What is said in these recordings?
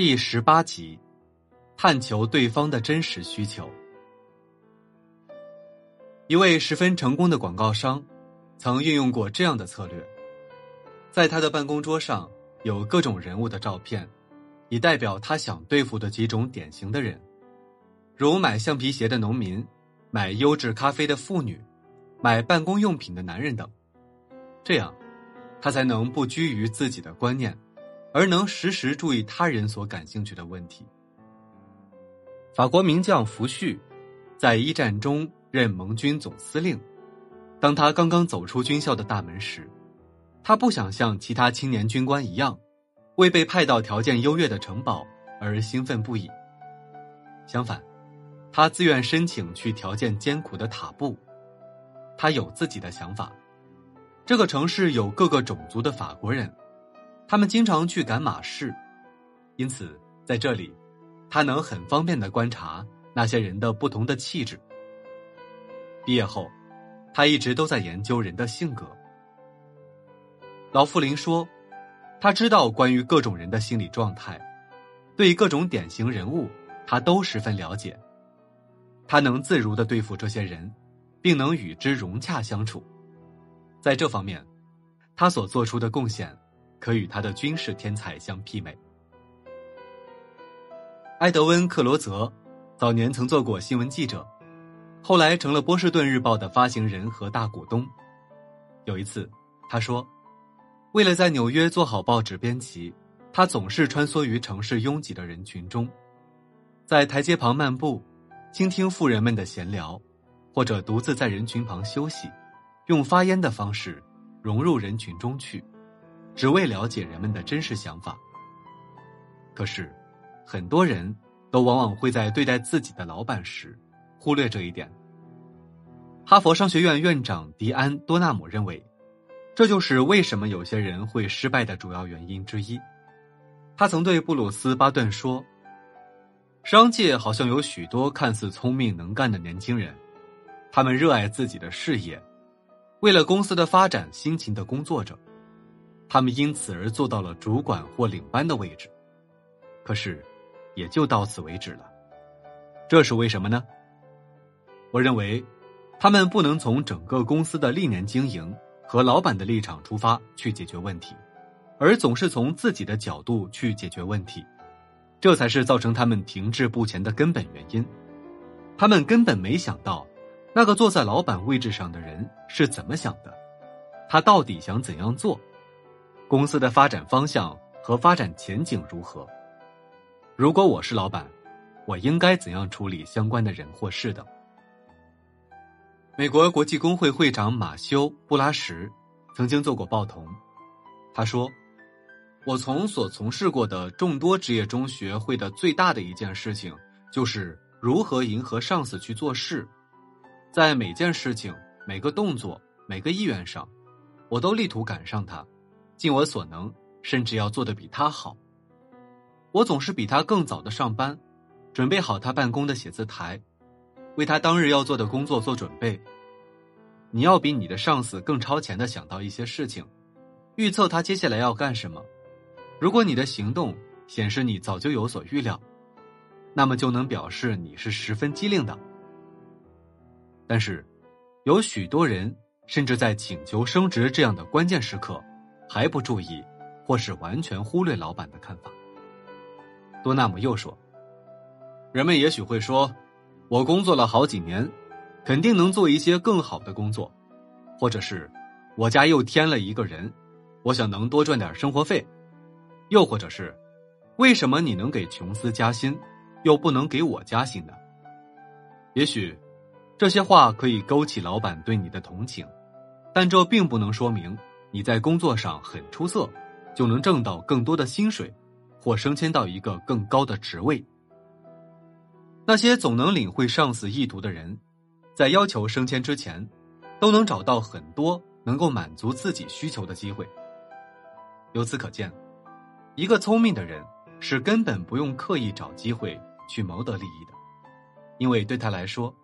第十八集，探求对方的真实需求。一位十分成功的广告商，曾运用过这样的策略：在他的办公桌上有各种人物的照片，以代表他想对付的几种典型的人，如买橡皮鞋的农民、买优质咖啡的妇女、买办公用品的男人等。这样，他才能不拘于自己的观念。而能时时注意他人所感兴趣的问题。法国名将福煦，在一战中任盟军总司令。当他刚刚走出军校的大门时，他不想像其他青年军官一样，为被派到条件优越的城堡而兴奋不已。相反，他自愿申请去条件艰苦的塔布。他有自己的想法。这个城市有各个种族的法国人。他们经常去赶马市，因此在这里，他能很方便的观察那些人的不同的气质。毕业后，他一直都在研究人的性格。老傅林说，他知道关于各种人的心理状态，对各种典型人物，他都十分了解。他能自如的对付这些人，并能与之融洽相处。在这方面，他所做出的贡献。可与他的军事天才相媲美。埃德温·克罗泽早年曾做过新闻记者，后来成了《波士顿日报》的发行人和大股东。有一次，他说：“为了在纽约做好报纸编辑，他总是穿梭于城市拥挤的人群中，在台阶旁漫步，倾听富人们的闲聊，或者独自在人群旁休息，用发烟的方式融入人群中去。”只为了解人们的真实想法。可是，很多人都往往会在对待自己的老板时，忽略这一点。哈佛商学院院长迪安·多纳姆认为，这就是为什么有些人会失败的主要原因之一。他曾对布鲁斯·巴顿说：“商界好像有许多看似聪明能干的年轻人，他们热爱自己的事业，为了公司的发展辛勤的工作着。”他们因此而做到了主管或领班的位置，可是，也就到此为止了。这是为什么呢？我认为，他们不能从整个公司的历年经营和老板的立场出发去解决问题，而总是从自己的角度去解决问题，这才是造成他们停滞不前的根本原因。他们根本没想到，那个坐在老板位置上的人是怎么想的，他到底想怎样做。公司的发展方向和发展前景如何？如果我是老板，我应该怎样处理相关的人或事等？美国国际工会会长马修·布拉什曾经做过报童，他说：“我从所从事过的众多职业中学会的最大的一件事情，就是如何迎合上司去做事，在每件事情、每个动作、每个意愿上，我都力图赶上他。”尽我所能，甚至要做的比他好。我总是比他更早的上班，准备好他办公的写字台，为他当日要做的工作做准备。你要比你的上司更超前的想到一些事情，预测他接下来要干什么。如果你的行动显示你早就有所预料，那么就能表示你是十分机灵的。但是，有许多人甚至在请求升职这样的关键时刻。还不注意，或是完全忽略老板的看法。多纳姆又说：“人们也许会说，我工作了好几年，肯定能做一些更好的工作，或者是我家又添了一个人，我想能多赚点生活费，又或者是为什么你能给琼斯加薪，又不能给我加薪呢？也许这些话可以勾起老板对你的同情，但这并不能说明。”你在工作上很出色，就能挣到更多的薪水，或升迁到一个更高的职位。那些总能领会上司意图的人，在要求升迁之前，都能找到很多能够满足自己需求的机会。由此可见，一个聪明的人是根本不用刻意找机会去谋得利益的，因为对他来说，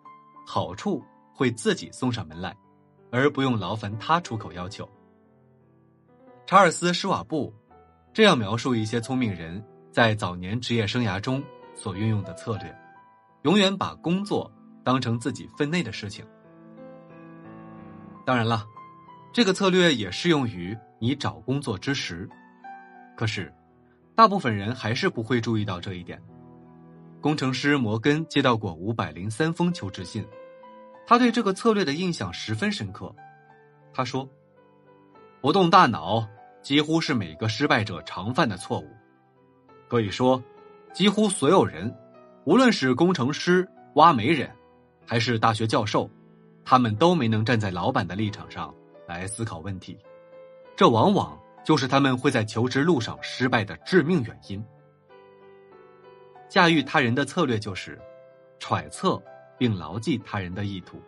好处会自己送上门来，而不用劳烦他出口要求。查尔斯·施瓦布这样描述一些聪明人在早年职业生涯中所运用的策略，永远把工作当成自己分内的事情。当然了，这个策略也适用于你找工作之时。可是，大部分人还是不会注意到这一点。工程师摩根接到过五百零三封求职信，他对这个策略的印象十分深刻。他说：“不动大脑几乎是每个失败者常犯的错误。可以说，几乎所有人，无论是工程师、挖煤人，还是大学教授，他们都没能站在老板的立场上来思考问题。这往往就是他们会在求职路上失败的致命原因。”驾驭他人的策略就是，揣测并牢记他人的意图。